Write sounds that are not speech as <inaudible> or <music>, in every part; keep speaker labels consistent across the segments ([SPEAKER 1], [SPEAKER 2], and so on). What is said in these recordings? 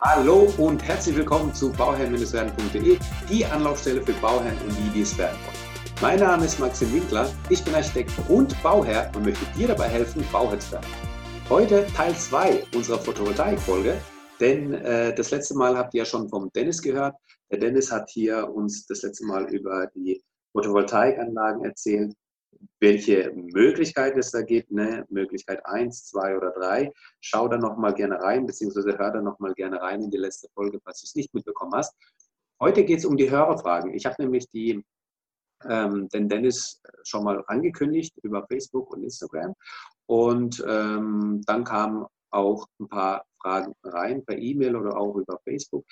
[SPEAKER 1] Hallo und herzlich willkommen zu bauherrn-werden.de, die Anlaufstelle für Bauherren und die, die es werden wollen. Mein Name ist Maxim Winkler, ich bin Architekt und Bauherr und möchte dir dabei helfen, Bauherr zu werden. Heute Teil 2 unserer Photovoltaik-Folge, denn äh, das letzte Mal habt ihr ja schon vom Dennis gehört. Der Dennis hat hier uns das letzte Mal über die Photovoltaikanlagen erzählt welche Möglichkeiten es da gibt, ne? Möglichkeit 1, 2 oder 3. Schau da nochmal gerne rein, beziehungsweise hör da nochmal gerne rein in die letzte Folge, falls du es nicht mitbekommen hast. Heute geht es um die Hörerfragen. Ich habe nämlich die, ähm, den Dennis schon mal angekündigt über Facebook und Instagram. Und ähm, dann kamen auch ein paar Fragen rein per E-Mail oder auch über Facebook.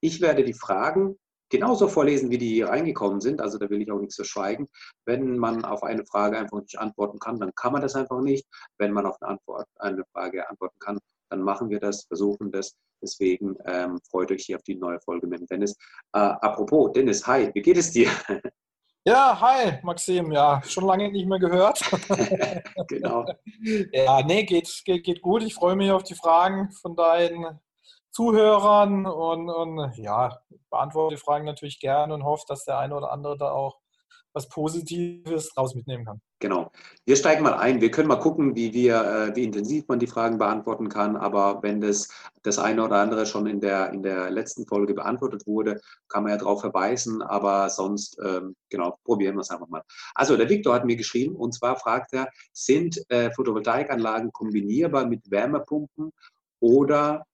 [SPEAKER 1] Ich werde die Fragen genauso vorlesen, wie die reingekommen sind. Also da will ich auch nichts verschweigen. Wenn man auf eine Frage einfach nicht antworten kann, dann kann man das einfach nicht. Wenn man auf eine, Antwort, eine Frage antworten kann, dann machen wir das, versuchen das. Deswegen ähm, freut euch hier auf die neue Folge mit dem Dennis. Äh, apropos, Dennis, hi, wie geht es dir? <laughs>
[SPEAKER 2] Ja, hi, Maxim. Ja, schon lange nicht mehr gehört. <laughs> genau. <laughs> Ja, nee, geht, geht, geht gut. Ich freue mich auf die Fragen von deinen Zuhörern und, und ja, beantworte die Fragen natürlich gerne und hoffe, dass der eine oder andere da auch was Positives draus mitnehmen kann.
[SPEAKER 1] Genau. Wir steigen mal ein. Wir können mal gucken, wie wir, äh, wie intensiv man die Fragen beantworten kann. Aber wenn das das eine oder andere schon in der, in der letzten Folge beantwortet wurde, kann man ja darauf verweisen. Aber sonst, ähm, genau, probieren wir es einfach mal. Also, der Viktor hat mir geschrieben und zwar fragt er, sind äh, Photovoltaikanlagen kombinierbar mit Wärmepumpen oder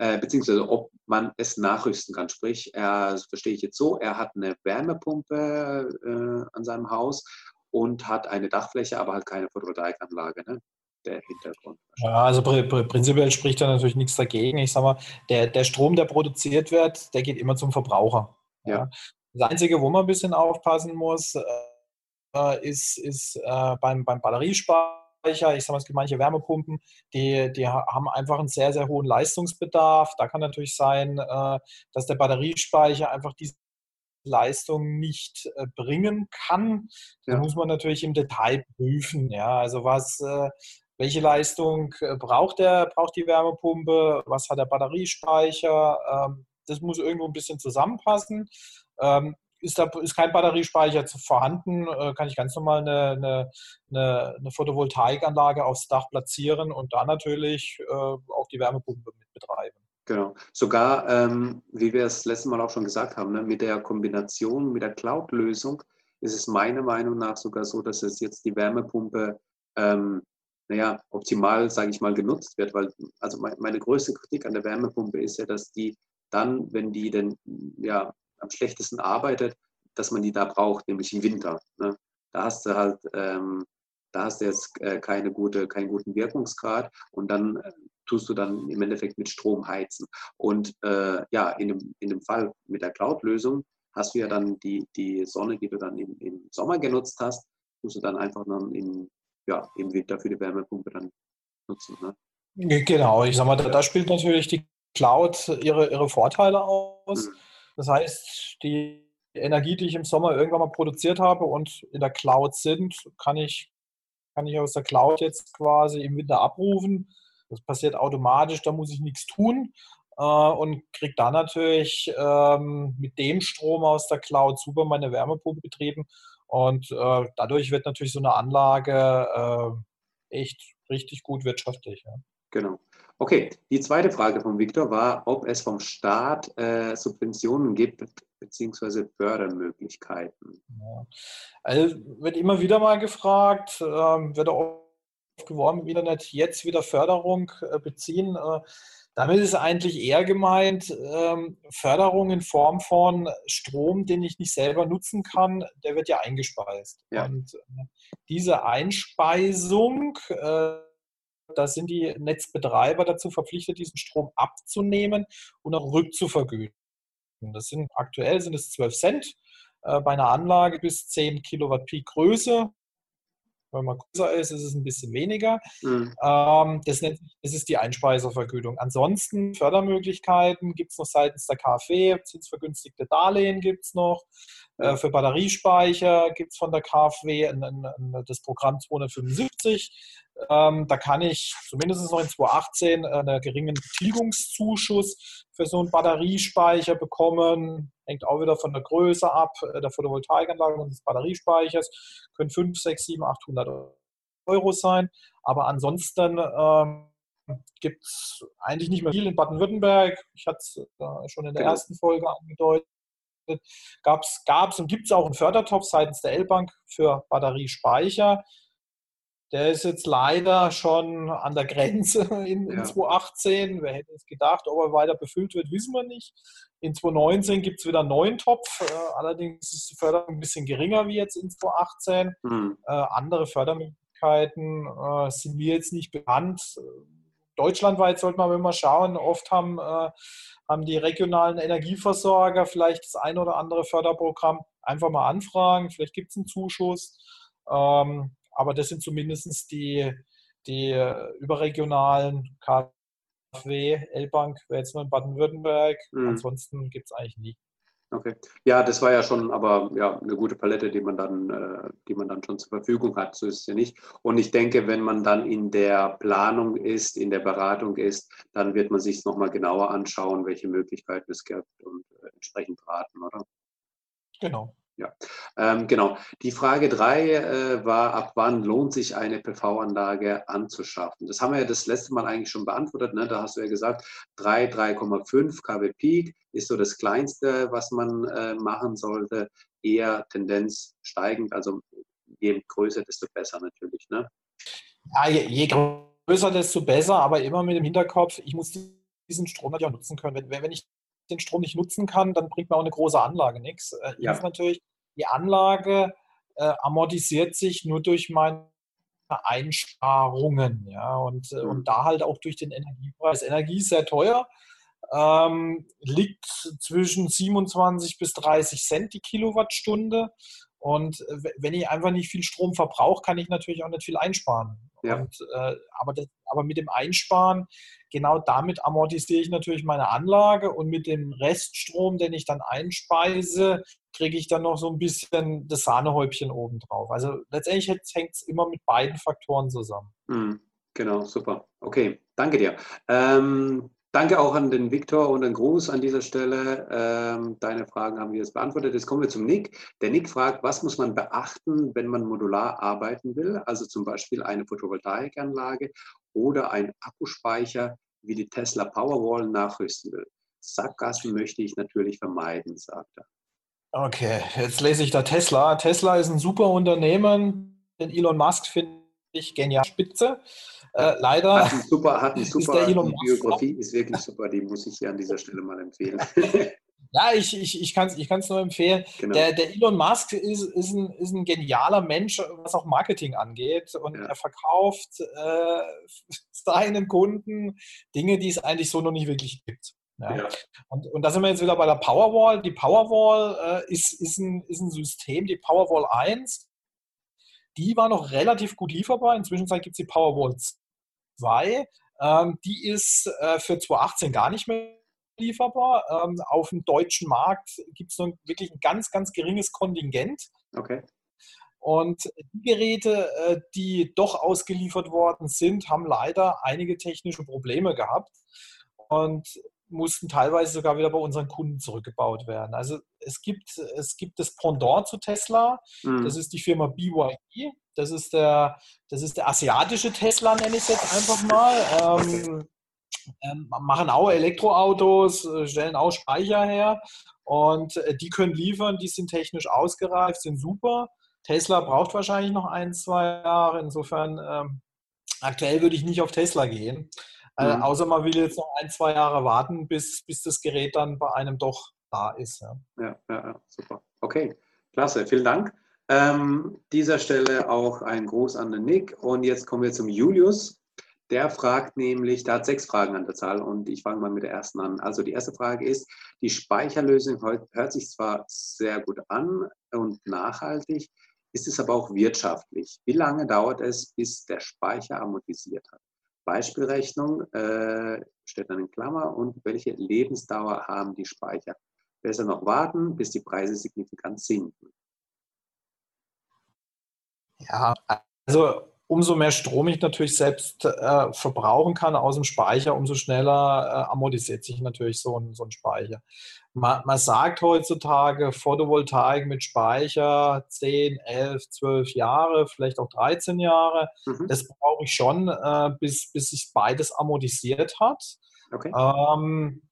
[SPEAKER 1] äh, beziehungsweise ob man es nachrüsten kann. Sprich, er, das verstehe ich jetzt so, er hat eine Wärmepumpe äh, an seinem Haus und hat eine Dachfläche, aber halt keine Photovoltaikanlage. Ne? Der Hintergrund.
[SPEAKER 2] Ja, also pr pr prinzipiell spricht da natürlich nichts dagegen. Ich sage mal, der, der Strom, der produziert wird, der geht immer zum Verbraucher. Ja. Das Einzige, wo man ein bisschen aufpassen muss, äh, ist, ist äh, beim, beim Batteriesparen Speicher, ich sage mal, es gibt manche Wärmepumpen, die, die haben einfach einen sehr, sehr hohen Leistungsbedarf. Da kann natürlich sein, äh, dass der Batteriespeicher einfach diese Leistung nicht äh, bringen kann. Ja. Da muss man natürlich im Detail prüfen. Ja, also was, äh, welche Leistung braucht der, braucht die Wärmepumpe, was hat der Batteriespeicher? Ähm, das muss irgendwo ein bisschen zusammenpassen. Ist, da, ist kein Batteriespeicher vorhanden, äh, kann ich ganz normal eine, eine, eine, Photovoltaikanlage aufs Dach platzieren und da natürlich äh, auch die Wärmepumpe mit betreiben.
[SPEAKER 1] Genau. Sogar, ähm, wie wir es letztes Mal auch schon gesagt haben, ne, mit der Kombination mit der Cloud-Lösung ist es meiner Meinung nach sogar so, dass es jetzt die Wärmepumpe ähm, naja, optimal, sage ich mal, genutzt wird. Weil, also meine größte Kritik an der Wärmepumpe ist ja, dass die dann, wenn die denn ja, am schlechtesten arbeitet, dass man die da braucht, nämlich im Winter. Ne? Da hast du halt, ähm, da hast du jetzt äh, keine gute, keinen guten Wirkungsgrad und dann äh, tust du dann im Endeffekt mit Strom heizen. Und äh, ja, in dem, in dem Fall mit der Cloud-Lösung hast du ja dann die, die Sonne, die du dann im, im Sommer genutzt hast, tust du dann einfach dann im, ja, im Winter für die Wärmepumpe dann nutzen. Ne?
[SPEAKER 2] Genau, ich sag mal, da, da spielt natürlich die Cloud ihre, ihre Vorteile aus. Mhm. Das heißt, die Energie, die ich im Sommer irgendwann mal produziert habe und in der Cloud sind, kann ich, kann ich aus der Cloud jetzt quasi im Winter abrufen. Das passiert automatisch, da muss ich nichts tun äh, und kriege dann natürlich ähm, mit dem Strom aus der Cloud super meine Wärmepumpe betrieben. Und äh, dadurch wird natürlich so eine Anlage äh, echt richtig gut wirtschaftlich. Ja.
[SPEAKER 1] Genau. Okay, die zweite Frage von Viktor war, ob es vom Staat äh, Subventionen gibt bzw. Fördermöglichkeiten.
[SPEAKER 2] Ja. Also wird immer wieder mal gefragt, ähm, wird auch geworben im Internet, jetzt wieder Förderung äh, beziehen. Äh, damit ist eigentlich eher gemeint, ähm, Förderung in Form von Strom, den ich nicht selber nutzen kann, der wird ja eingespeist. Ja. Und äh, diese Einspeisung äh, da sind die Netzbetreiber dazu verpflichtet, diesen Strom abzunehmen und auch rückzuvergüten. Das sind aktuell sind es 12 Cent äh, bei einer Anlage bis 10 Kilowatt Peak Größe. Wenn man größer ist, ist es ein bisschen weniger. Mhm. Ähm, das, nennt, das ist die Einspeiservergütung. Ansonsten Fördermöglichkeiten gibt es noch seitens der KfW, zinsvergünstigte Darlehen gibt es noch. Äh, für Batteriespeicher gibt es von der KfW ein, ein, ein, das Programm 275. Ähm, da kann ich zumindest noch in 2018 einen geringen Tilgungszuschuss für so einen Batteriespeicher bekommen. Hängt auch wieder von der Größe ab, äh, der Photovoltaikanlage und des Batteriespeichers. Können 5, 6, 7, 800 Euro sein. Aber ansonsten ähm, gibt es eigentlich nicht mehr viel in Baden-Württemberg. Ich hatte es äh, schon in der genau. ersten Folge angedeutet. Gab es und gibt es auch einen Fördertopf seitens der L-Bank für Batteriespeicher. Der ist jetzt leider schon an der Grenze in, in 2018. Wer hätte es gedacht, ob er weiter befüllt wird, wissen wir nicht. In 2019 gibt es wieder einen neuen Topf. Äh, allerdings ist die Förderung ein bisschen geringer wie jetzt in 2018. Mhm. Äh, andere Fördermöglichkeiten äh, sind mir jetzt nicht bekannt. Deutschlandweit sollte man mal schauen. Oft haben, äh, haben die regionalen Energieversorger vielleicht das ein oder andere Förderprogramm. Einfach mal anfragen. Vielleicht gibt es einen Zuschuss. Ähm, aber das sind zumindest die, die äh, überregionalen KfW, L-Bank, wäre jetzt nur in Baden-Württemberg. Mhm. Ansonsten gibt es eigentlich nie.
[SPEAKER 1] Okay. Ja, das war ja schon aber ja, eine gute Palette, die man, dann, äh, die man dann schon zur Verfügung hat. So ist es ja nicht. Und ich denke, wenn man dann in der Planung ist, in der Beratung ist, dann wird man sich nochmal genauer anschauen, welche Möglichkeiten es gibt und äh, entsprechend beraten, oder?
[SPEAKER 2] Genau.
[SPEAKER 1] Ja, ähm, genau. Die Frage 3 äh, war, ab wann lohnt sich eine PV-Anlage anzuschaffen? Das haben wir ja das letzte Mal eigentlich schon beantwortet. Ne? Da hast du ja gesagt, 3, 3,5 kW Peak ist so das Kleinste, was man äh, machen sollte. Eher Tendenz steigend, also je größer, desto besser natürlich. Ne?
[SPEAKER 2] Ja, je, je größer, desto besser, aber immer mit dem Hinterkopf, ich muss diesen Strom natürlich auch nutzen können. Wenn, wenn ich den Strom nicht nutzen kann, dann bringt mir auch eine große Anlage nichts. Äh, ja. ist natürlich die Anlage äh, amortisiert sich nur durch meine Einsparungen. Ja, und, äh, mhm. und da halt auch durch den Energiepreis. Energie ist sehr teuer, ähm, liegt zwischen 27 bis 30 Cent die Kilowattstunde. Und äh, wenn ich einfach nicht viel Strom verbrauche, kann ich natürlich auch nicht viel einsparen. Ja. Und, äh, aber, das, aber mit dem Einsparen, genau damit amortisiere ich natürlich meine Anlage und mit dem Reststrom, den ich dann einspeise, kriege ich dann noch so ein bisschen das Sahnehäubchen oben drauf. Also letztendlich hängt es immer mit beiden Faktoren zusammen.
[SPEAKER 1] Mhm. Genau, super. Okay, danke dir. Ähm, Danke auch an den Viktor und einen Gruß an dieser Stelle. Ähm, deine Fragen haben wir jetzt beantwortet. Jetzt kommen wir zum Nick. Der Nick fragt, was muss man beachten, wenn man modular arbeiten will? Also zum Beispiel eine Photovoltaikanlage oder ein Akkuspeicher wie die Tesla Powerwall nachrüsten will. Sackgassen möchte ich natürlich vermeiden, sagt er.
[SPEAKER 2] Okay, jetzt lese ich da Tesla. Tesla ist ein super Unternehmen. Den Elon Musk finde ich genial spitze. Äh, leider.
[SPEAKER 1] Hat super, hat super die Biografie, ist wirklich super, die muss ich hier an dieser Stelle mal empfehlen. <laughs>
[SPEAKER 2] Ja, ich, ich, ich kann es ich nur empfehlen. Genau. Der, der Elon Musk ist, ist, ein, ist ein genialer Mensch, was auch Marketing angeht. Und ja. er verkauft äh, <laughs> seinen Kunden Dinge, die es eigentlich so noch nicht wirklich gibt. Ja. ja. Und, und da sind wir jetzt wieder bei der Powerwall. Die Powerwall äh, ist, ist, ein, ist ein System, die Powerwall 1, die war noch relativ gut lieferbar. Inzwischen gibt es die Powerwall 2. Ähm, die ist äh, für 2018 gar nicht mehr lieferbar. Ähm, auf dem deutschen Markt gibt es wirklich ein ganz, ganz geringes Kontingent.
[SPEAKER 1] Okay.
[SPEAKER 2] Und die Geräte, äh, die doch ausgeliefert worden sind, haben leider einige technische Probleme gehabt. Und mussten teilweise sogar wieder bei unseren Kunden zurückgebaut werden. Also es gibt, es gibt das Pendant zu Tesla, mhm. das ist die Firma BYD, das ist der, das ist der asiatische Tesla, nenne ich es jetzt einfach mal. Ähm, ähm, machen auch Elektroautos, äh, stellen auch Speicher her und äh, die können liefern, die sind technisch ausgereift, sind super. Tesla braucht wahrscheinlich noch ein, zwei Jahre. Insofern ähm, aktuell würde ich nicht auf Tesla gehen. Äh, mhm. außer man will jetzt noch ein, zwei Jahre warten, bis, bis das Gerät dann bei einem doch da ist.
[SPEAKER 1] Ja, ja, ja super. Okay, klasse. Vielen Dank. Ähm, dieser Stelle auch ein Gruß an den Nick. Und jetzt kommen wir zum Julius. Der fragt nämlich, der hat sechs Fragen an der Zahl und ich fange mal mit der ersten an. Also die erste Frage ist, die Speicherlösung hört sich zwar sehr gut an und nachhaltig, ist es aber auch wirtschaftlich. Wie lange dauert es, bis der Speicher amortisiert hat? Beispielrechnung äh, steht dann in Klammer und welche Lebensdauer haben die Speicher? Besser noch warten, bis die Preise signifikant sinken.
[SPEAKER 2] Ja, also umso mehr Strom ich natürlich selbst äh, verbrauchen kann aus dem Speicher, umso schneller äh, amortisiert sich natürlich so ein, so ein Speicher. Man, man, sagt heutzutage Photovoltaik mit Speicher 10, 11, 12 Jahre, vielleicht auch 13 Jahre. Mhm. Das brauche ich schon, äh, bis, bis sich beides amortisiert hat. Okay. Ähm,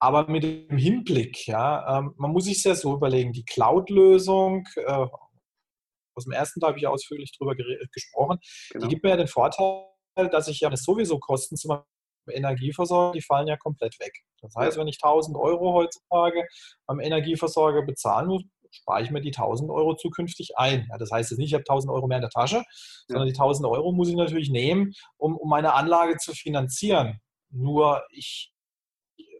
[SPEAKER 2] aber mit dem Hinblick, ja, ähm, man muss sich ja so überlegen, die Cloud-Lösung, äh, aus dem ersten Teil habe ich ausführlich darüber gesprochen. Genau. Die gibt mir ja den Vorteil, dass ich ja sowieso Kosten zum Energieversorger, die fallen ja komplett weg. Das heißt, wenn ich 1000 Euro heutzutage am Energieversorger bezahlen muss, spare ich mir die 1000 Euro zukünftig ein. Ja, das heißt jetzt nicht, ich habe 1000 Euro mehr in der Tasche, ja. sondern die 1000 Euro muss ich natürlich nehmen, um, um meine Anlage zu finanzieren. Nur ich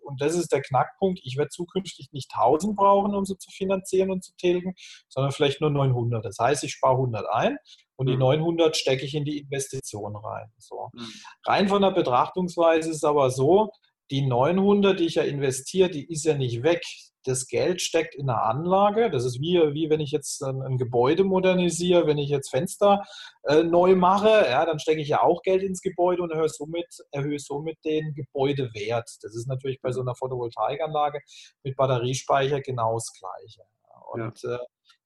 [SPEAKER 2] und das ist der Knackpunkt, ich werde zukünftig nicht 1000 brauchen, um sie zu finanzieren und zu tilgen, sondern vielleicht nur 900. Das heißt, ich spare 100 ein und die 900 mhm. stecke ich in die Investition rein. So. Mhm. Rein von der Betrachtungsweise ist es aber so, die 900, die ich ja investiere, die ist ja nicht weg das Geld steckt in einer Anlage. Das ist wie, wie wenn ich jetzt ein, ein Gebäude modernisiere, wenn ich jetzt Fenster äh, neu mache, ja, dann stecke ich ja auch Geld ins Gebäude und erhöhe somit, erhöhe somit den Gebäudewert. Das ist natürlich bei so einer Photovoltaikanlage mit Batteriespeicher genau das Gleiche. Und, ja. äh,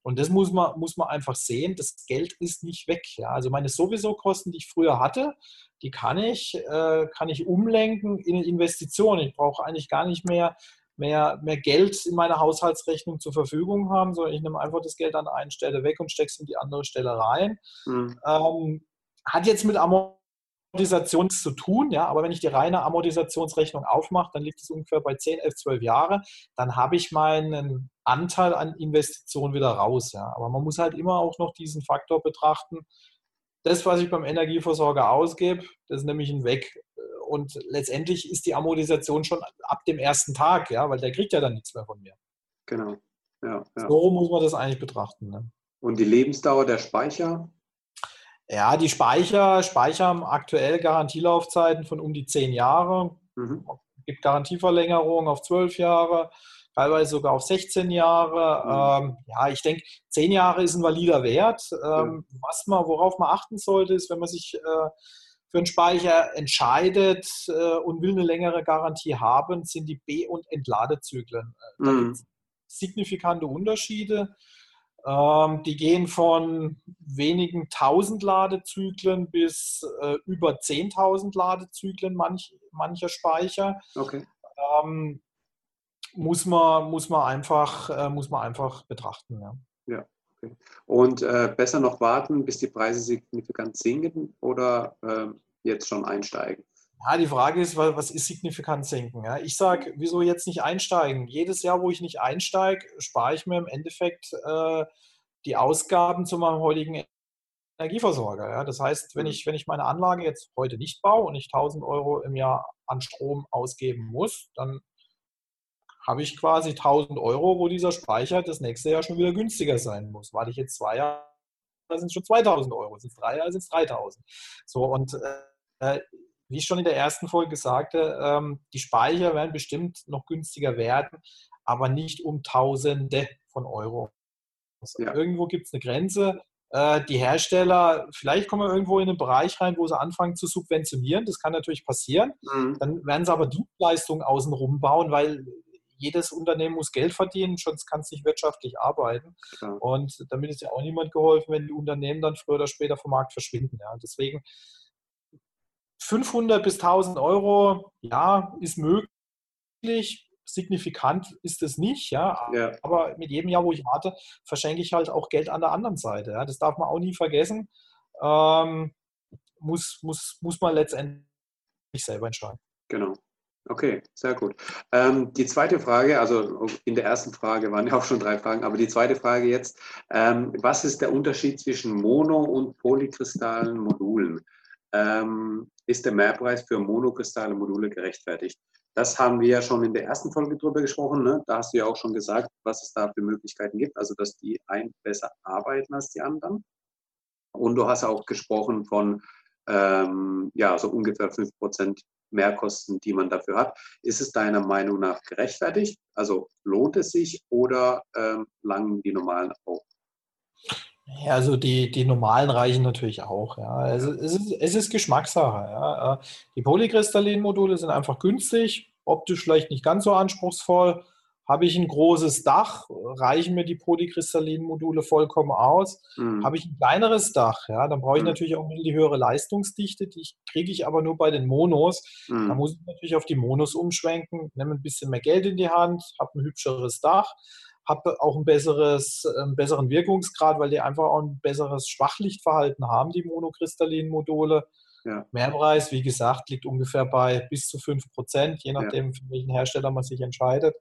[SPEAKER 2] und das muss man, muss man einfach sehen, das Geld ist nicht weg. Ja. Also meine sowieso Kosten, die ich früher hatte, die kann ich, äh, kann ich umlenken in Investitionen. Ich brauche eigentlich gar nicht mehr mehr, mehr Geld in meiner Haushaltsrechnung zur Verfügung haben, sondern ich nehme einfach das Geld an einer Stelle weg und stecke es in die andere Stelle rein. Mhm. Ähm, hat jetzt mit Amortisation zu tun, ja, aber wenn ich die reine Amortisationsrechnung aufmache, dann liegt es ungefähr bei 10, 11, 12 Jahre, dann habe ich meinen Anteil an Investitionen wieder raus, ja. Aber man muss halt immer auch noch diesen Faktor betrachten, das, was ich beim Energieversorger ausgebe, das ist nämlich ein Weg. Und letztendlich ist die Amortisation schon ab dem ersten Tag, ja, weil der kriegt ja dann nichts mehr von mir.
[SPEAKER 1] Genau. Ja,
[SPEAKER 2] ja. So muss man das eigentlich betrachten. Ne?
[SPEAKER 1] Und die Lebensdauer der Speicher?
[SPEAKER 2] Ja, die Speicher, Speicher haben aktuell Garantielaufzeiten von um die zehn Jahre. Mhm. Es gibt Garantieverlängerungen auf zwölf Jahre, teilweise sogar auf 16 Jahre. Mhm. Ähm, ja, ich denke, zehn Jahre ist ein valider Wert. Ähm, ja. Was man, worauf man achten sollte, ist, wenn man sich äh, für einen Speicher entscheidet äh, und will eine längere Garantie haben, sind die B- und Entladezyklen. Äh, da mhm. gibt es signifikante Unterschiede. Ähm, die gehen von wenigen tausend Ladezyklen bis äh, über 10.000 Ladezyklen manch, mancher Speicher. Okay. Ähm, muss, man, muss, man einfach, äh, muss man einfach betrachten.
[SPEAKER 1] Ja. ja. Okay. Und äh, besser noch warten, bis die Preise signifikant sinken oder äh, jetzt schon einsteigen?
[SPEAKER 2] Ja, die Frage ist, was ist signifikant sinken? Ja, ich sage, wieso jetzt nicht einsteigen? Jedes Jahr, wo ich nicht einsteige, spare ich mir im Endeffekt äh, die Ausgaben zu meinem heutigen Energieversorger. Ja? Das heißt, wenn mhm. ich, wenn ich meine Anlage jetzt heute nicht baue und ich 1000 Euro im Jahr an Strom ausgeben muss, dann habe ich quasi 1000 Euro, wo dieser Speicher das nächste Jahr schon wieder günstiger sein muss. Weil ich jetzt zwei Jahre, sind es schon 2000 Euro, sind es drei Jahre, sind es 3000. So, und äh, wie ich schon in der ersten Folge sagte, ähm, die Speicher werden bestimmt noch günstiger werden, aber nicht um Tausende von Euro. Also ja. Irgendwo gibt es eine Grenze. Äh, die Hersteller, vielleicht kommen wir irgendwo in einen Bereich rein, wo sie anfangen zu subventionieren. Das kann natürlich passieren. Mhm. Dann werden sie aber Dienstleistungen außenrum bauen, weil jedes Unternehmen muss Geld verdienen, sonst kann es nicht wirtschaftlich arbeiten. Ja. Und damit ist ja auch niemand geholfen, wenn die Unternehmen dann früher oder später vom Markt verschwinden. Ja. Deswegen 500 bis 1000 Euro, ja, ist möglich. Signifikant ist es nicht, ja? ja. Aber mit jedem Jahr, wo ich warte, verschenke ich halt auch Geld an der anderen Seite. Ja? Das darf man auch nie vergessen. Ähm, muss, muss, muss man letztendlich selber entscheiden.
[SPEAKER 1] Genau. Okay, sehr gut. Ähm, die zweite Frage, also in der ersten Frage waren ja auch schon drei Fragen, aber die zweite Frage jetzt, ähm, was ist der Unterschied zwischen Mono- und polykristalen Modulen? Ähm, ist der Mehrpreis für monokristale Module gerechtfertigt? Das haben wir ja schon in der ersten Folge drüber gesprochen. Ne? Da hast du ja auch schon gesagt, was es da für Möglichkeiten gibt, also dass die einen besser arbeiten als die anderen. Und du hast auch gesprochen von ähm, ja, so ungefähr 5% Mehrkosten, die man dafür hat. Ist es deiner Meinung nach gerechtfertigt? Also lohnt es sich oder ähm, langen die normalen auch?
[SPEAKER 2] Ja, also die, die normalen reichen natürlich auch. Ja. Also es, ist, es ist Geschmackssache. Ja. Äh, die Polykristallin-Module sind einfach günstig, optisch vielleicht nicht ganz so anspruchsvoll. Habe ich ein großes Dach, reichen mir die Polykristallin-Module vollkommen aus. Mhm. Habe ich ein kleineres Dach, ja, dann brauche ich mhm. natürlich auch die höhere Leistungsdichte. Die kriege ich aber nur bei den Monos. Mhm. Da muss ich natürlich auf die Monos umschwenken, nehme ein bisschen mehr Geld in die Hand, habe ein hübscheres Dach habe auch ein besseres, einen besseren Wirkungsgrad, weil die einfach auch ein besseres Schwachlichtverhalten haben, die monokristallinen Module. Ja. Mehrpreis, wie gesagt, liegt ungefähr bei bis zu 5%, je nachdem, ja. für welchen Hersteller man sich entscheidet.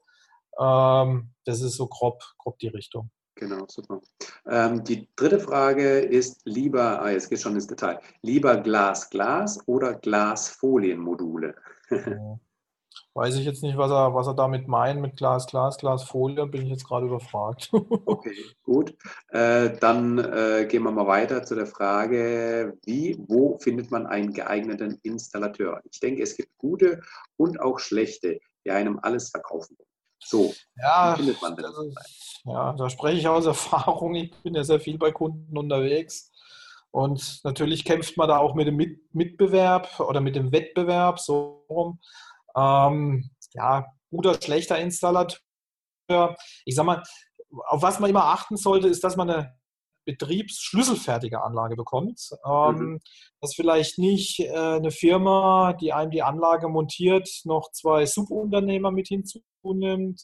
[SPEAKER 2] Ähm, das ist so grob, grob die Richtung.
[SPEAKER 1] Genau, super. Ähm, die dritte Frage ist lieber, ah, jetzt geht schon ins Detail, lieber Glas-Glas oder Glasfolienmodule? <laughs>
[SPEAKER 2] Weiß ich jetzt nicht, was er, was er damit meint mit Glas, Glas, Glasfolie, bin ich jetzt gerade überfragt. <laughs>
[SPEAKER 1] okay, gut. Äh, dann äh, gehen wir mal weiter zu der Frage, wie, wo findet man einen geeigneten Installateur? Ich denke, es gibt gute und auch schlechte, die einem alles verkaufen wollen. So,
[SPEAKER 2] ja, findet man das? Ja, da spreche ich aus <laughs> Erfahrung. Ich bin ja sehr viel bei Kunden unterwegs. Und natürlich kämpft man da auch mit dem Mitbewerb oder mit dem Wettbewerb so rum. Ähm, ja, guter, schlechter Installateur. Ich sag mal, auf was man immer achten sollte, ist, dass man eine betriebsschlüsselfertige Anlage bekommt. Ähm, mhm. Dass vielleicht nicht äh, eine Firma, die einem die Anlage montiert, noch zwei Subunternehmer mit hinzunimmt.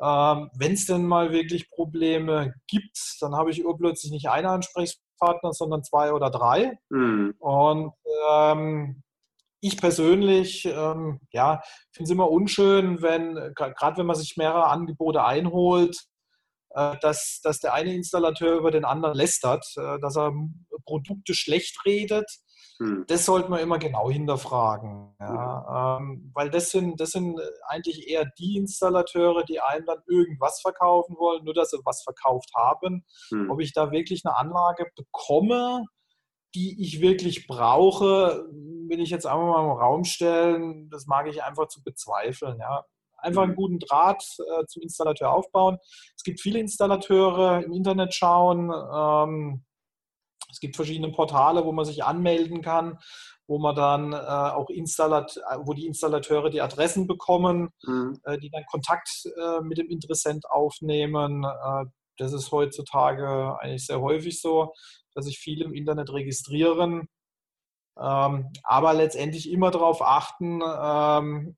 [SPEAKER 2] Ähm, Wenn es denn mal wirklich Probleme gibt, dann habe ich urplötzlich nicht einen Ansprechpartner, sondern zwei oder drei. Mhm. Und ähm, ich persönlich ähm, ja, finde es immer unschön, wenn, gerade wenn man sich mehrere Angebote einholt, äh, dass, dass der eine Installateur über den anderen lästert, äh, dass er Produkte schlecht redet. Hm. Das sollte man immer genau hinterfragen. Ja. Ähm, weil das sind, das sind eigentlich eher die Installateure, die einem dann irgendwas verkaufen wollen, nur dass sie was verkauft haben. Hm. Ob ich da wirklich eine Anlage bekomme, die ich wirklich brauche, will ich jetzt einfach mal im Raum stellen. Das mag ich einfach zu bezweifeln. Ja. Einfach einen mhm. guten Draht äh, zum Installateur aufbauen. Es gibt viele Installateure im Internet schauen. Ähm, es gibt verschiedene Portale, wo man sich anmelden kann, wo man dann äh, auch Installat wo die Installateure die Adressen bekommen, mhm. äh, die dann Kontakt äh, mit dem Interessent aufnehmen. Äh, das ist heutzutage eigentlich sehr häufig so dass sich viele im Internet registrieren, ähm, aber letztendlich immer darauf achten, ähm,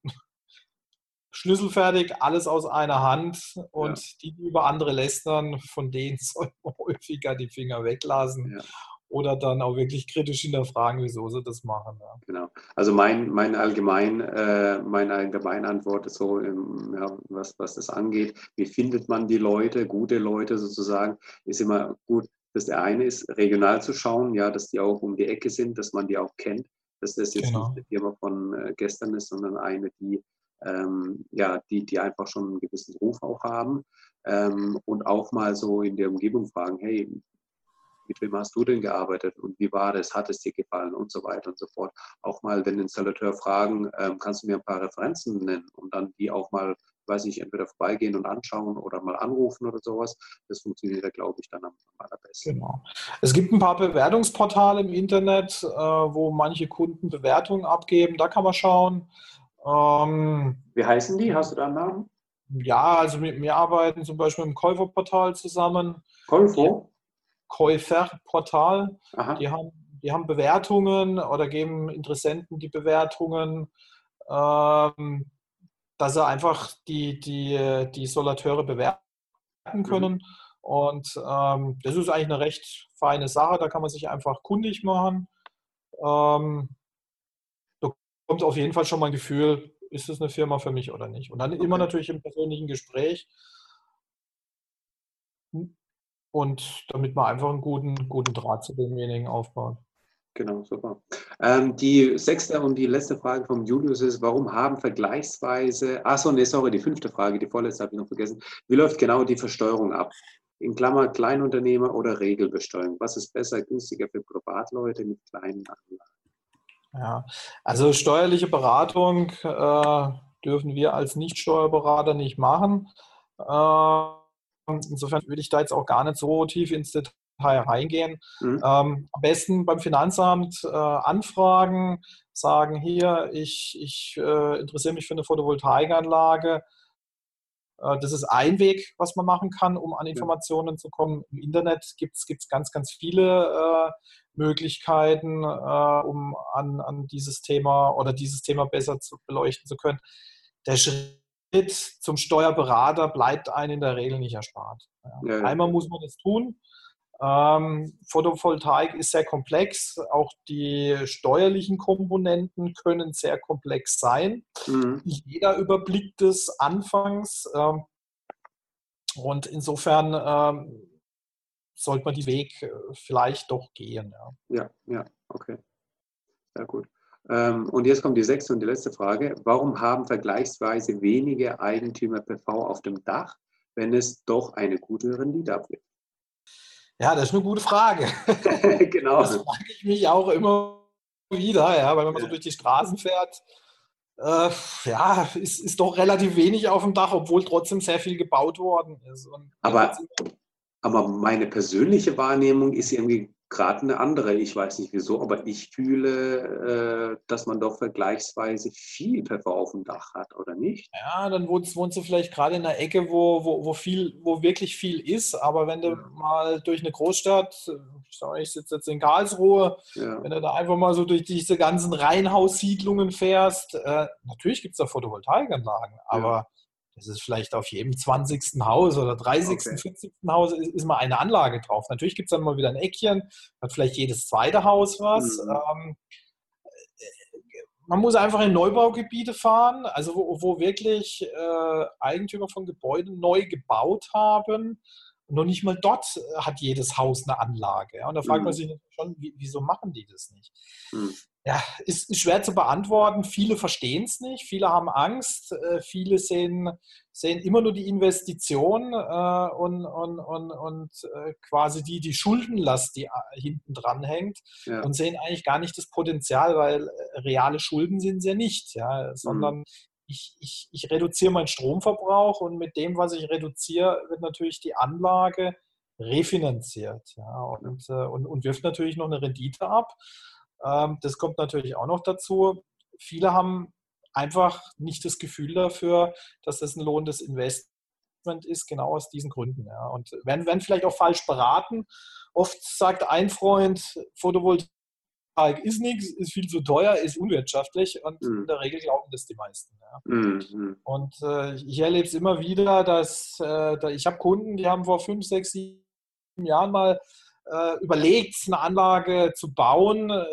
[SPEAKER 2] schlüsselfertig, alles aus einer Hand und ja. die, die über andere lästern, von denen <laughs> soll man häufiger die Finger weglassen. Ja. Oder dann auch wirklich kritisch hinterfragen, wieso sie das machen. Ja.
[SPEAKER 1] Genau. Also mein, mein allgemein, äh, meine allgemeine Antwort ist so, im, ja, was, was das angeht, wie findet man die Leute, gute Leute sozusagen, ist immer gut, das der eine ist, regional zu schauen, ja, dass die auch um die Ecke sind, dass man die auch kennt, dass das jetzt genau. nicht eine Firma von äh, gestern ist, sondern eine, die, ähm, ja, die, die einfach schon einen gewissen Ruf auch haben ähm, und auch mal so in der Umgebung fragen, hey, mit wem hast du denn gearbeitet und wie war das, hat es dir gefallen und so weiter und so fort. Auch mal den Installateur fragen, ähm, kannst du mir ein paar Referenzen nennen, um dann die auch mal weiß ich, entweder vorbeigehen und anschauen oder mal anrufen oder sowas. Das funktioniert ja, glaube ich, dann am, allerbesten.
[SPEAKER 2] Genau. Es gibt ein paar Bewertungsportale im Internet, äh, wo manche Kunden Bewertungen abgeben. Da kann man schauen.
[SPEAKER 1] Ähm, Wie heißen die? Hast du da einen Namen?
[SPEAKER 2] Ja, also wir, wir arbeiten zum Beispiel im Käuferportal zusammen.
[SPEAKER 1] Käufer?
[SPEAKER 2] Käuferportal. Die haben, die haben Bewertungen oder geben Interessenten die Bewertungen. Ähm, dass sie einfach die, die, die Solateure bewerten mhm. können. Mhm. Und ähm, das ist eigentlich eine recht feine Sache. Da kann man sich einfach kundig machen. Ähm, bekommt auf jeden Fall schon mal ein Gefühl, ist es eine Firma für mich oder nicht. Und dann okay. immer natürlich im persönlichen Gespräch. Und damit man einfach einen guten, guten Draht zu demjenigen aufbaut.
[SPEAKER 1] Genau, super. Ähm, die sechste und die letzte Frage vom Julius ist, warum haben vergleichsweise, achso, nee, sorry, die fünfte Frage, die vorletzte habe ich noch vergessen. Wie läuft genau die Versteuerung ab? In Klammer Kleinunternehmer oder Regelbesteuerung? Was ist besser, günstiger für Privatleute mit kleinen Anlagen?
[SPEAKER 2] Ja, also steuerliche Beratung äh, dürfen wir als Nicht-Steuerberater nicht machen. Äh, insofern würde ich da jetzt auch gar nicht so tief ins Detail reingehen. Mhm. Ähm, am besten beim Finanzamt äh, anfragen, sagen hier, ich, ich äh, interessiere mich für eine Photovoltaikanlage. Äh, das ist ein Weg, was man machen kann, um an Informationen zu kommen. Im Internet gibt es ganz, ganz viele äh, Möglichkeiten, äh, um an, an dieses Thema oder dieses Thema besser zu beleuchten zu können. Der Schritt zum Steuerberater bleibt einem in der Regel nicht erspart. Ja. Einmal muss man das tun. Ähm, Photovoltaik ist sehr komplex. Auch die steuerlichen Komponenten können sehr komplex sein. Mhm. Jeder überblickt es anfangs. Ähm, und insofern ähm, sollte man die Weg äh, vielleicht doch gehen.
[SPEAKER 1] Ja, ja, ja okay. Sehr gut. Ähm, und jetzt kommt die sechste und die letzte Frage. Warum haben vergleichsweise wenige Eigentümer PV auf dem Dach, wenn es doch eine gute Rendite abwirft?
[SPEAKER 2] Ja, das ist eine gute Frage. <laughs> genau. Das frage ich mich auch immer wieder, ja, weil wenn man ja. so durch die Straßen fährt, äh, ja, ist, ist doch relativ wenig auf dem Dach, obwohl trotzdem sehr viel gebaut worden ist. Und
[SPEAKER 1] aber, aber meine persönliche Wahrnehmung ist irgendwie gerade eine andere. Ich weiß nicht wieso, aber ich fühle, äh, dass man doch vergleichsweise viel PV auf dem Dach hat, oder nicht?
[SPEAKER 2] Ja, dann wohnst, wohnst du vielleicht gerade in einer Ecke, wo, wo, wo, viel, wo wirklich viel ist. Aber wenn du ja. mal durch eine Großstadt, ich, sag, ich sitze jetzt in Karlsruhe, ja. wenn du da einfach mal so durch diese ganzen Reihenhaussiedlungen fährst, äh, natürlich gibt es da Photovoltaikanlagen, aber ja das ist vielleicht auf jedem 20. Haus oder 30., okay. 40. Haus ist, ist, mal eine Anlage drauf. Natürlich gibt es dann mal wieder ein Eckchen, hat vielleicht jedes zweite Haus was. Mhm. Ähm, man muss einfach in Neubaugebiete fahren, also wo, wo wirklich äh, Eigentümer von Gebäuden neu gebaut haben. Und noch nicht mal dort hat jedes Haus eine Anlage. Ja? Und da fragt mhm. man sich schon, wieso machen die das nicht? Mhm ja, ist, ist, schwer zu beantworten. Viele verstehen es nicht, viele haben Angst, äh, viele sehen, sehen immer nur die Investition äh, und, und, und, und äh, quasi die, die Schuldenlast, die äh, hinten dran hängt ja. und sehen eigentlich gar nicht das Potenzial, weil äh, reale Schulden sind sie ja nicht, ja, sondern mhm. ich, ich, ich reduziere meinen Stromverbrauch und mit dem, was ich reduziere, wird natürlich die Anlage refinanziert ja, und, äh, und, und wirft natürlich noch eine Rendite ab. Ähm, das kommt natürlich auch noch dazu. Viele haben einfach nicht das Gefühl dafür, dass das ein lohnendes Investment ist, genau aus diesen Gründen. Ja. Und werden, werden vielleicht auch falsch beraten. Oft sagt ein Freund, Photovoltaik ist nichts, ist viel zu teuer, ist unwirtschaftlich und mhm. in der Regel glauben das die meisten. Ja. Mhm. Und äh, ich erlebe es immer wieder, dass äh, da, ich habe Kunden, die haben vor fünf, sechs, sieben Jahren mal überlegt, eine Anlage zu bauen äh,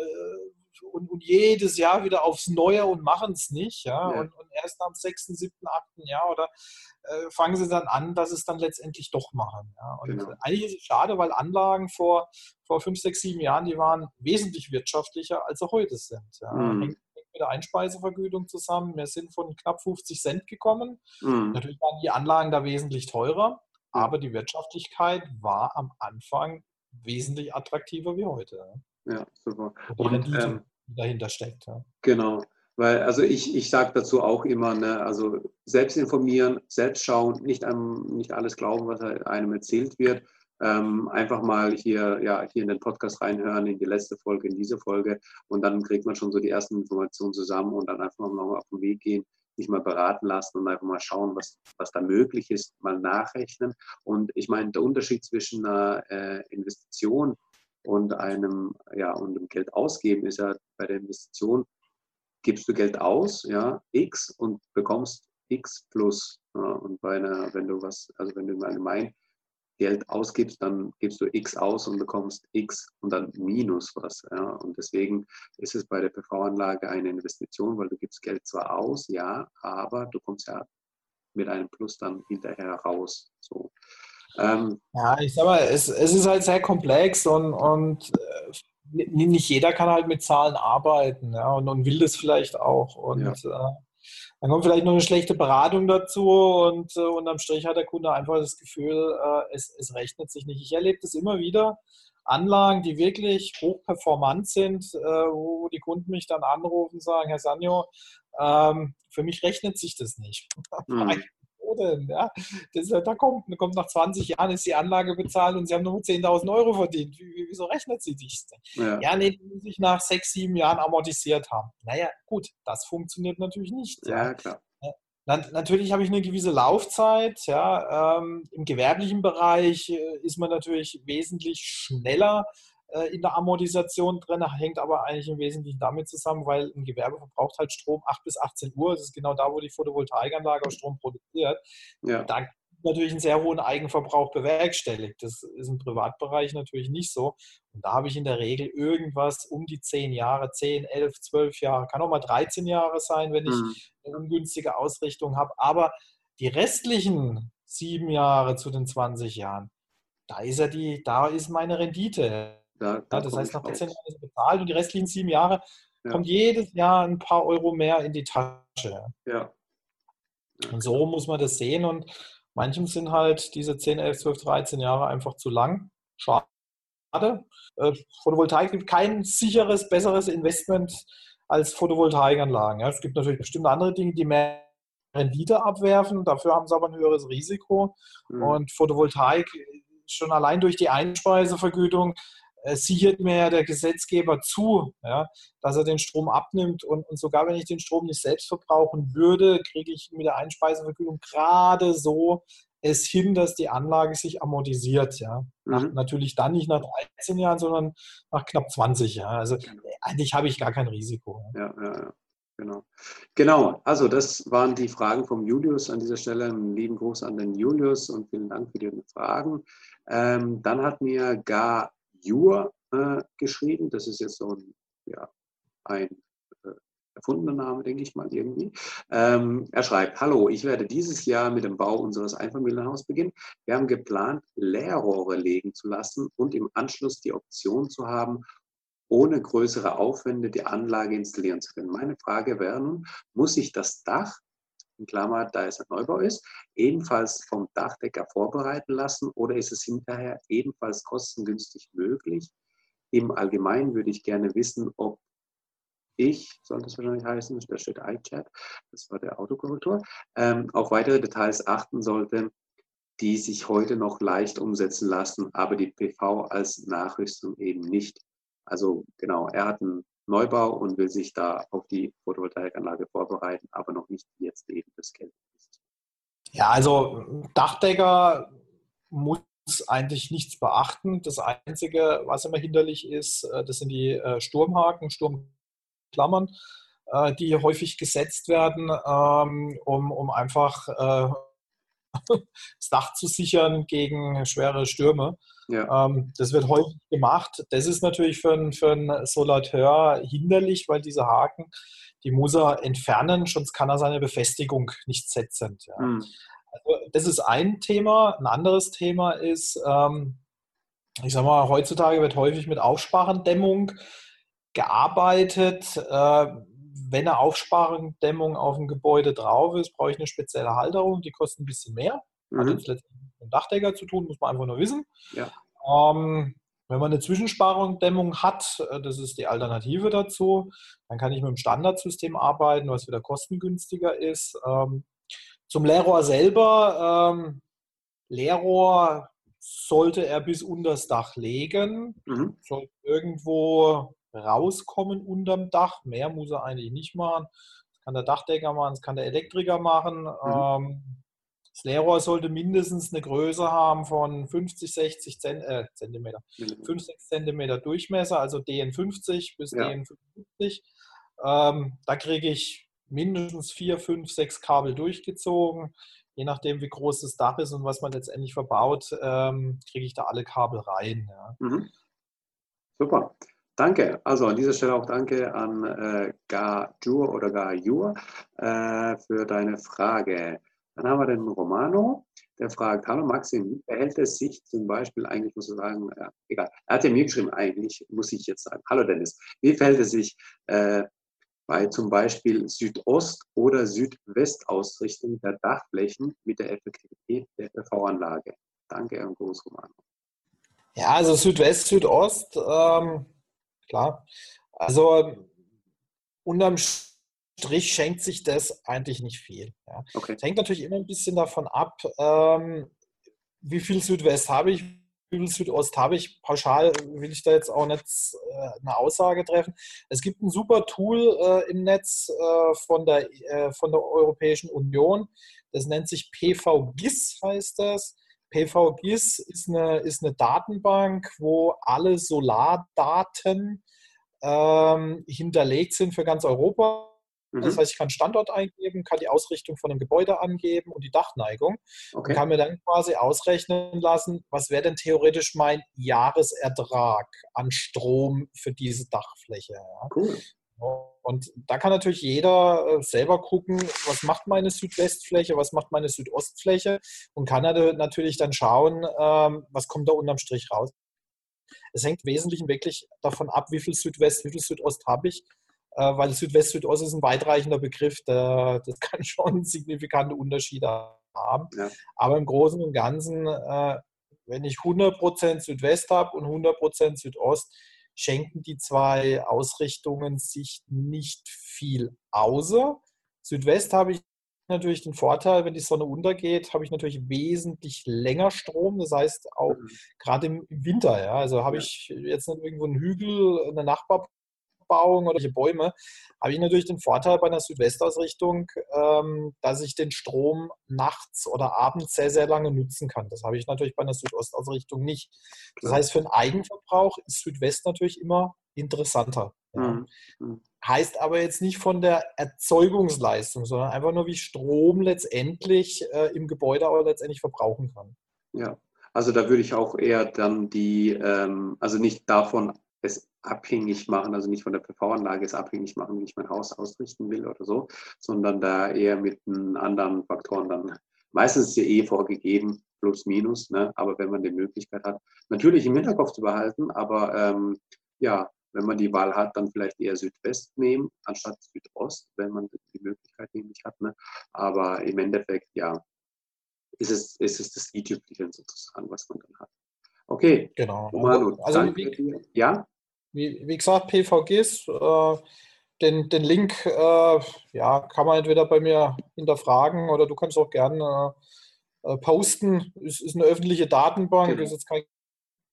[SPEAKER 2] und, und, jedes Jahr wieder aufs Neue und machen es nicht. Ja? ja. Und, und, erst am sechsten, siebten, achten Jahr oder äh, fangen sie dann an, dass es dann letztendlich doch machen. Ja? Und genau. eigentlich ist es schade, weil Anlagen vor, vor fünf, sechs, sieben Jahren, die waren wesentlich wirtschaftlicher, als sie heute sind. Ja? Mhm. Hängt, mit der Einspeisevergütung zusammen. Wir sind von knapp 50 Cent gekommen. Mhm. Natürlich waren die Anlagen da wesentlich teurer, aber die Wirtschaftlichkeit war am Anfang wesentlich attraktiver wie heute.
[SPEAKER 1] Ja, super.
[SPEAKER 2] Und, die ähm, dahinter steckt. Ja.
[SPEAKER 1] Genau. Weil, also ich, ich sage dazu auch immer, ne, also selbst informieren, selbst schauen, nicht, einem, nicht alles glauben, was einem erzählt wird. Ähm, einfach mal hier, ja, hier in den Podcast reinhören, in die letzte Folge, in diese Folge und dann kriegt man schon so die ersten Informationen zusammen und dann einfach mal auf den Weg gehen, sich mal beraten lassen und einfach mal schauen, was, was da möglich ist, mal nachrechnen. Und ich meine, der Unterschied zwischen einer äh, Investition und einem, ja, und dem Geld ausgeben ist ja bei der Investition gibst du Geld aus, ja, X und bekommst X plus. Ja, und bei einer, wenn du was, also wenn du in einem Geld ausgibst, dann gibst du X aus und bekommst X und dann minus was. Ja? Und deswegen ist es bei der PV-Anlage eine Investition, weil du gibst Geld zwar aus, ja, aber du kommst ja mit einem Plus dann hinterher raus. So.
[SPEAKER 2] Ähm, ja, ich sag mal, es, es ist halt sehr komplex und, und äh, nicht jeder kann halt mit Zahlen arbeiten ja, und, und will das vielleicht auch. Und ja. äh, dann kommt vielleicht noch eine schlechte Beratung dazu und äh, unterm Strich hat der Kunde einfach das Gefühl, äh, es, es rechnet sich nicht. Ich erlebe das immer wieder, Anlagen, die wirklich hochperformant sind, äh, wo die Kunden mich dann anrufen und sagen, Herr Sanjo, ähm, für mich rechnet sich das nicht. Mhm. <laughs> denn? Ja? Das, da kommt, kommt nach 20 Jahren, ist die Anlage bezahlt und Sie haben nur 10.000 Euro verdient. Wieso rechnet sie sich Ja, ja nee, die muss ich nach sechs, sieben Jahren amortisiert haben. Naja, gut, das funktioniert natürlich nicht. Ja, ja klar. Natürlich habe ich eine gewisse Laufzeit. Ja, ähm, Im gewerblichen Bereich äh, ist man natürlich wesentlich schneller in der Amortisation drin, hängt aber eigentlich im Wesentlichen damit zusammen, weil ein Gewerbe verbraucht halt Strom 8 bis 18 Uhr. Das ist genau da, wo die Photovoltaikanlage Strom produziert. Ja. Da natürlich einen sehr hohen Eigenverbrauch bewerkstelligt. Das ist im Privatbereich natürlich nicht so. Und da habe ich in der Regel irgendwas um die 10 Jahre, 10, 11, 12 Jahre, kann auch mal 13 Jahre sein, wenn ich mhm. eine ungünstige Ausrichtung habe. Aber die restlichen sieben Jahre zu den 20 Jahren, da ist ja die, da ist meine Rendite. Da, da ja, das heißt, nach 14 Jahren ist bezahlt und die restlichen sieben Jahre ja. kommt jedes Jahr ein paar Euro mehr in die Tasche. Ja. Und so muss man das sehen. Und manchem sind halt diese 10, 11, 12, 13 Jahre einfach zu lang. Schade. Äh, Photovoltaik gibt kein sicheres, besseres Investment als Photovoltaikanlagen. Es gibt natürlich bestimmte andere Dinge, die mehr Rendite abwerfen. Dafür haben sie aber ein höheres Risiko. Mhm. Und Photovoltaik schon allein durch die Einspeisevergütung sichert mir ja der Gesetzgeber zu, ja, dass er den Strom abnimmt und, und, sogar wenn ich den Strom nicht selbst verbrauchen würde, kriege ich mit der Einspeisevergütung gerade so es hin, dass die Anlage sich amortisiert. Ja. Mhm. Natürlich dann nicht nach 13 Jahren, sondern nach knapp 20 Jahren. Also eigentlich habe ich gar kein Risiko.
[SPEAKER 1] Ja, ja, ja. Genau. Genau, also das waren die Fragen vom Julius an dieser Stelle. Einen lieben Gruß an den Julius und vielen Dank für die Fragen. Ähm, dann hat mir Gar Jur äh, geschrieben. Das ist jetzt so ein, ja, ein äh, erfundener Name, denke ich mal irgendwie. Ähm, er schreibt, hallo, ich werde dieses Jahr mit dem Bau unseres Einfamilienhauses beginnen. Wir haben geplant, Leerrohre legen zu lassen und im Anschluss die Option zu haben, ohne größere Aufwände die Anlage installieren zu können. Meine Frage wäre nun, muss ich das Dach in Klammer, da es ein Neubau ist, ebenfalls vom Dachdecker vorbereiten lassen oder ist es hinterher ebenfalls kostengünstig möglich? Im Allgemeinen würde ich gerne wissen, ob ich, soll das wahrscheinlich heißen, da steht iChat, das war der Autokorrektor, ähm, auf weitere Details achten sollte, die sich heute noch leicht umsetzen lassen, aber die PV als Nachrüstung eben nicht. Also genau, er hat einen Neubau und will sich da auf die Photovoltaikanlage vorbereiten, aber noch nicht jetzt eben das Geld ist.
[SPEAKER 2] Ja, also Dachdecker muss eigentlich nichts beachten. Das Einzige, was immer hinderlich ist, äh, das sind die äh, Sturmhaken, Sturmklammern, äh, die häufig gesetzt werden, ähm, um, um einfach das Dach zu sichern gegen schwere Stürme. Ja. Ähm, das wird häufig gemacht. Das ist natürlich für einen, für einen Solateur hinderlich, weil diese Haken, die muss er entfernen, sonst kann er seine Befestigung nicht setzen. Ja. Mhm. Also das ist ein Thema. Ein anderes Thema ist, ähm, ich sag mal, heutzutage wird häufig mit Aufsparendämmung gearbeitet. Äh, wenn eine Aufsparendämmung auf dem Gebäude drauf ist, brauche ich eine spezielle Halterung, die kostet ein bisschen mehr. Mhm. Hat jetzt letztendlich mit dem Dachdecker zu tun, muss man einfach nur wissen. Ja. Ähm, wenn man eine Zwischensparendämmung hat, äh, das ist die Alternative dazu, dann kann ich mit dem Standardsystem arbeiten, was wieder kostengünstiger ist. Ähm, zum Leerrohr selber, ähm, Leerrohr sollte er bis unter das Dach legen, mhm. irgendwo rauskommen unterm Dach. Mehr muss er eigentlich nicht machen. Das kann der Dachdecker machen, das kann der Elektriker machen. Mhm. Ähm, das Leerrohr sollte mindestens eine Größe haben von 50, 60 Zent äh, Zentimeter, mhm. 5, 6 Zentimeter Durchmesser, also DN50 bis ja. DN55. Ähm, da kriege ich mindestens 4, 5, 6 Kabel durchgezogen. Je nachdem, wie groß das Dach ist und was man letztendlich verbaut, ähm, kriege ich da alle Kabel rein. Ja. Mhm.
[SPEAKER 1] Super. Danke. Also an dieser Stelle auch danke an äh, Gajur oder Gajur äh, für deine Frage. Dann haben wir den Romano, der fragt, hallo Maxim, wie verhält es sich zum Beispiel, eigentlich muss ich sagen, ja, egal, er hat ja mir geschrieben, eigentlich muss ich jetzt sagen, hallo Dennis, wie verhält es sich äh, bei zum Beispiel Südost- oder Südwestausrichtung der Dachflächen mit der Effektivität der PV-Anlage? Danke und Gruß, Romano.
[SPEAKER 2] Ja, also Südwest, Südost, ähm, klar. Also unterm Strich schenkt sich das eigentlich nicht viel. Ja. Okay. Es hängt natürlich immer ein bisschen davon ab, ähm, wie viel Südwest habe ich, wie viel Südost habe ich. Pauschal will ich da jetzt auch nicht äh, eine Aussage treffen. Es gibt ein super Tool äh, im Netz äh, von, der, äh, von der Europäischen Union. Das nennt sich PVGIS, heißt das. PVGIS ist eine, ist eine Datenbank, wo alle Solardaten ähm, hinterlegt sind für ganz Europa. Mhm. Das heißt, ich kann Standort eingeben, kann die Ausrichtung von einem Gebäude angeben und die Dachneigung okay. und kann mir dann quasi ausrechnen lassen, was wäre denn theoretisch mein Jahresertrag an Strom für diese Dachfläche. Ja. Cool. Und da kann natürlich jeder äh, selber gucken, was macht meine Südwestfläche, was macht meine Südostfläche und kann natürlich dann schauen, ähm, was kommt da unterm Strich raus. Es hängt im Wesentlichen wirklich davon ab, wie viel Südwest, wie viel Südost habe ich, äh, weil Südwest, Südost ist ein weitreichender Begriff, das <laughs> kann schon signifikante Unterschiede haben. Ja. Aber im Großen und Ganzen, äh, wenn ich 100% Südwest habe und 100% Südost, schenken die zwei Ausrichtungen sich nicht viel außer. Südwest habe ich natürlich den Vorteil, wenn die Sonne untergeht, habe ich natürlich wesentlich länger Strom. Das heißt auch mhm. gerade im Winter, ja, also habe ich jetzt nicht irgendwo einen Hügel, eine Nachbar Bebauung oder welche Bäume, habe ich natürlich den Vorteil bei einer Südwestausrichtung, ähm, dass ich den Strom nachts oder abends sehr, sehr lange nutzen kann. Das habe ich natürlich bei einer Südostausrichtung nicht. Das heißt, für den Eigenverbrauch ist Südwest natürlich immer interessanter. Ja. Mhm. mhm. Heißt aber jetzt nicht von der Erzeugungsleistung, sondern einfach nur, wie Strom letztendlich äh, im Gebäude aber letztendlich verbrauchen kann.
[SPEAKER 1] Ja, also da würde ich auch eher dann die, ähm, also nicht davon es abhängig machen, also nicht von der PV-Anlage es abhängig machen, wie ich mein Haus ausrichten will oder so, sondern da eher mit anderen Faktoren dann. Meistens ist ja eh vorgegeben, plus minus, ne? aber wenn man die Möglichkeit hat, natürlich im Hinterkopf zu behalten, aber ähm, ja, wenn man die Wahl hat, dann vielleicht eher Südwest nehmen, anstatt Südost, wenn man die Möglichkeit nämlich hat. Ne? Aber im Endeffekt, ja, ist es, ist es das i-Tüpfelchen sozusagen, was man dann hat. Okay.
[SPEAKER 2] Genau. Romano, also, wie, ja? Wie, wie, gesagt, PVGs, äh, den, den Link äh, ja, kann man entweder bei mir hinterfragen oder du kannst auch gerne äh, posten. Es ist eine öffentliche Datenbank, genau. ist jetzt kein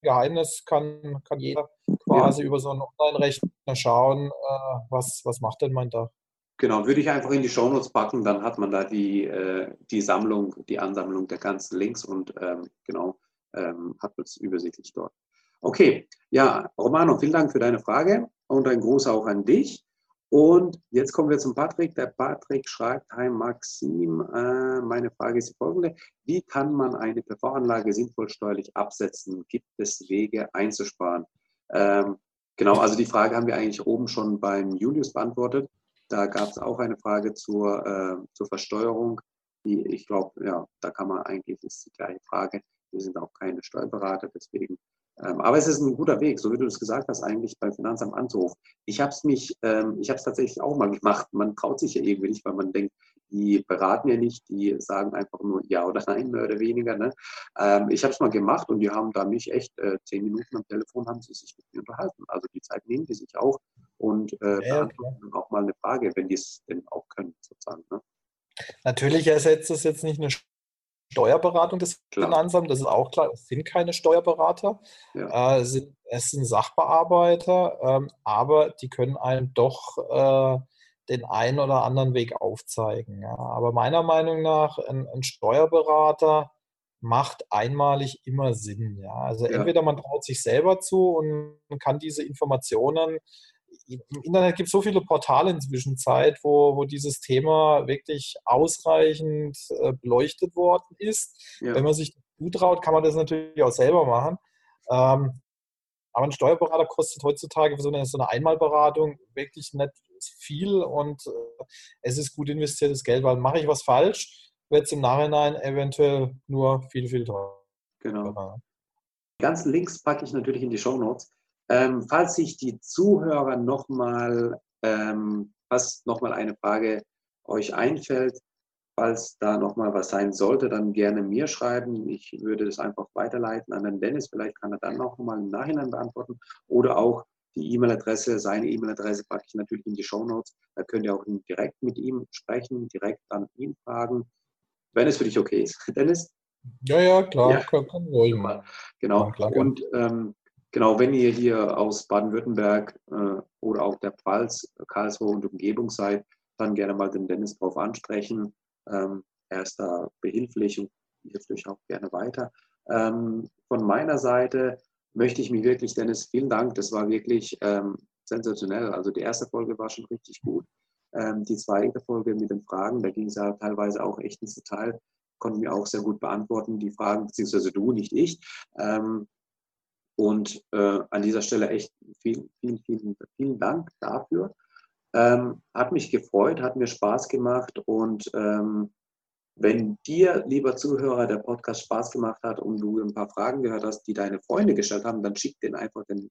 [SPEAKER 2] Geheimnis, kann, kann jeder quasi ja. über so einen Online-Rechner schauen, äh, was, was macht denn man da.
[SPEAKER 1] Genau, würde ich einfach in die Shownotes packen, dann hat man da die, äh, die Sammlung, die Ansammlung der ganzen Links und ähm, genau, ähm, hat es übersichtlich dort. Okay, ja, Romano, vielen Dank für deine Frage und ein Gruß auch an dich. Und jetzt kommen wir zum Patrick. Der Patrick schreibt, hi Maxim, äh, meine Frage ist die folgende. Wie kann man eine PV-Anlage sinnvoll steuerlich absetzen? Gibt es Wege einzusparen? Ähm, genau, also die Frage haben wir eigentlich oben schon beim Julius beantwortet. Da gab es auch eine Frage zur, äh, zur Versteuerung. Die, ich glaube, ja, da kann man eigentlich, ist die gleiche Frage. Wir sind auch keine Steuerberater, deswegen ähm, aber es ist ein guter Weg, so wie du es gesagt hast, eigentlich beim Finanzamt anzurufen. Ich habe es mich, ähm, ich habe es tatsächlich auch mal gemacht. Man traut sich ja irgendwie nicht, weil man denkt, die beraten ja nicht, die sagen einfach nur ja oder <laughs> nein, mehr oder weniger. Ne? Ähm, ich habe es mal gemacht und die haben da mich echt äh, zehn Minuten am Telefon haben sie sich mit mir unterhalten. Also die Zeit nehmen die sich auch und äh, ja, beantworten auch mal eine Frage, wenn die es denn auch können, sozusagen. Ne?
[SPEAKER 2] Natürlich ersetzt es jetzt nicht eine Steuerberatung des klar. Finanzamts, das ist auch klar, es sind keine Steuerberater, ja. äh, sind, es sind Sachbearbeiter, ähm, aber die können einem doch äh, den einen oder anderen Weg aufzeigen. Ja. Aber meiner Meinung nach, ein, ein, Steuerberater macht einmalig immer Sinn. Ja. Also ja. entweder man traut sich selber zu und kann diese Informationen im Internet gibt es so viele Portale inzwischen Zeit, wo, wo dieses Thema wirklich ausreichend äh, beleuchtet worden ist. Ja. Wenn man sich zutraut, kann man das natürlich auch selber machen. Ähm, aber ein Steuerberater kostet heutzutage für so eine, so eine Einmalberatung wirklich nicht viel und äh, es ist gut investiertes Geld, weil mache ich was falsch, wird es im Nachhinein eventuell nur viel, viel teurer.
[SPEAKER 1] Genau. Die ganzen Links packe ich natürlich in die Show Notes. Ähm, falls sich die Zuhörer nochmal, ähm, was nochmal eine Frage euch einfällt, falls da nochmal was sein sollte, dann gerne mir schreiben. Ich würde das einfach weiterleiten an den Dennis. Vielleicht kann er dann noch mal im Nachhinein beantworten. Oder auch die E-Mail-Adresse, seine E-Mail-Adresse packe ich natürlich in die Show Notes. Da könnt ihr auch direkt mit ihm sprechen, direkt an ihn fragen, wenn es für dich okay ist. <laughs> Dennis?
[SPEAKER 2] Ja, ja, klar, ja. kann, ruhig
[SPEAKER 1] mal. Genau. Ja, und ähm, genau, wenn ihr hier aus Baden-Württemberg äh, oder auch der Pfalz, Karlsruhe und Umgebung seid, dann gerne mal den Dennis darauf ansprechen. Ähm, er ist da behilflich und hilft euch auch gerne weiter. Ähm, von meiner Seite möchte ich mich wirklich, Dennis, vielen Dank. Das war wirklich ähm, sensationell. Also die erste Folge war schon richtig gut. Ähm, die zweite Folge mit den Fragen, da ging es ja teilweise auch echt ins Detail, konnten wir auch sehr gut beantworten, die Fragen, beziehungsweise du, nicht ich. Ähm, und äh, an dieser Stelle echt vielen, vielen, vielen, vielen Dank dafür. Ähm, hat mich gefreut, hat mir Spaß gemacht und ähm, wenn dir, lieber Zuhörer, der Podcast Spaß gemacht hat und du ein paar Fragen gehört hast, die deine Freunde gestellt haben, dann schick den einfach den,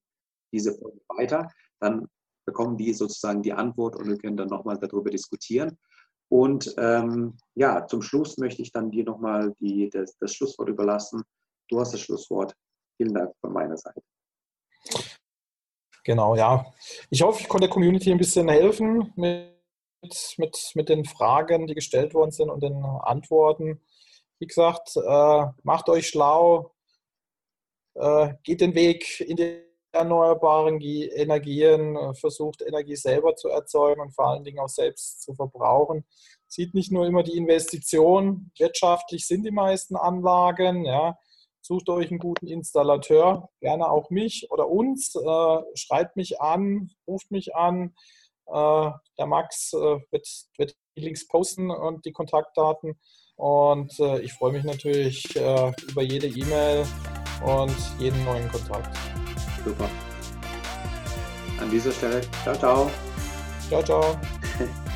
[SPEAKER 1] diese Folge weiter. Dann bekommen die sozusagen die Antwort und wir können dann nochmal darüber diskutieren. Und ähm, ja, zum Schluss möchte ich dann dir nochmal das, das Schlusswort überlassen. Du hast das Schlusswort. Vielen Dank von meiner Seite.
[SPEAKER 2] Genau, ja. Ich hoffe, ich konnte der Community ein bisschen helfen mit, mit, mit den Fragen, die gestellt worden sind und den Antworten. Wie gesagt, äh, macht euch schlau, äh, geht den Weg in die erneuerbaren Energien, versucht Energie selber zu erzeugen und vor allen Dingen auch selbst zu verbrauchen. Sieht nicht nur immer die Investition, wirtschaftlich sind die meisten Anlagen, ja, Sucht euch einen guten Installateur, gerne auch mich oder uns. Äh, schreibt mich an, ruft mich an. Äh, der Max äh, wird, wird, die Links posten und die Kontaktdaten. Und äh, ich freue mich natürlich äh, über jede E-Mail und jeden neuen Kontakt.
[SPEAKER 1] Super. An dieser Stelle, ciao, ciao.
[SPEAKER 2] Ciao, ciao. <laughs>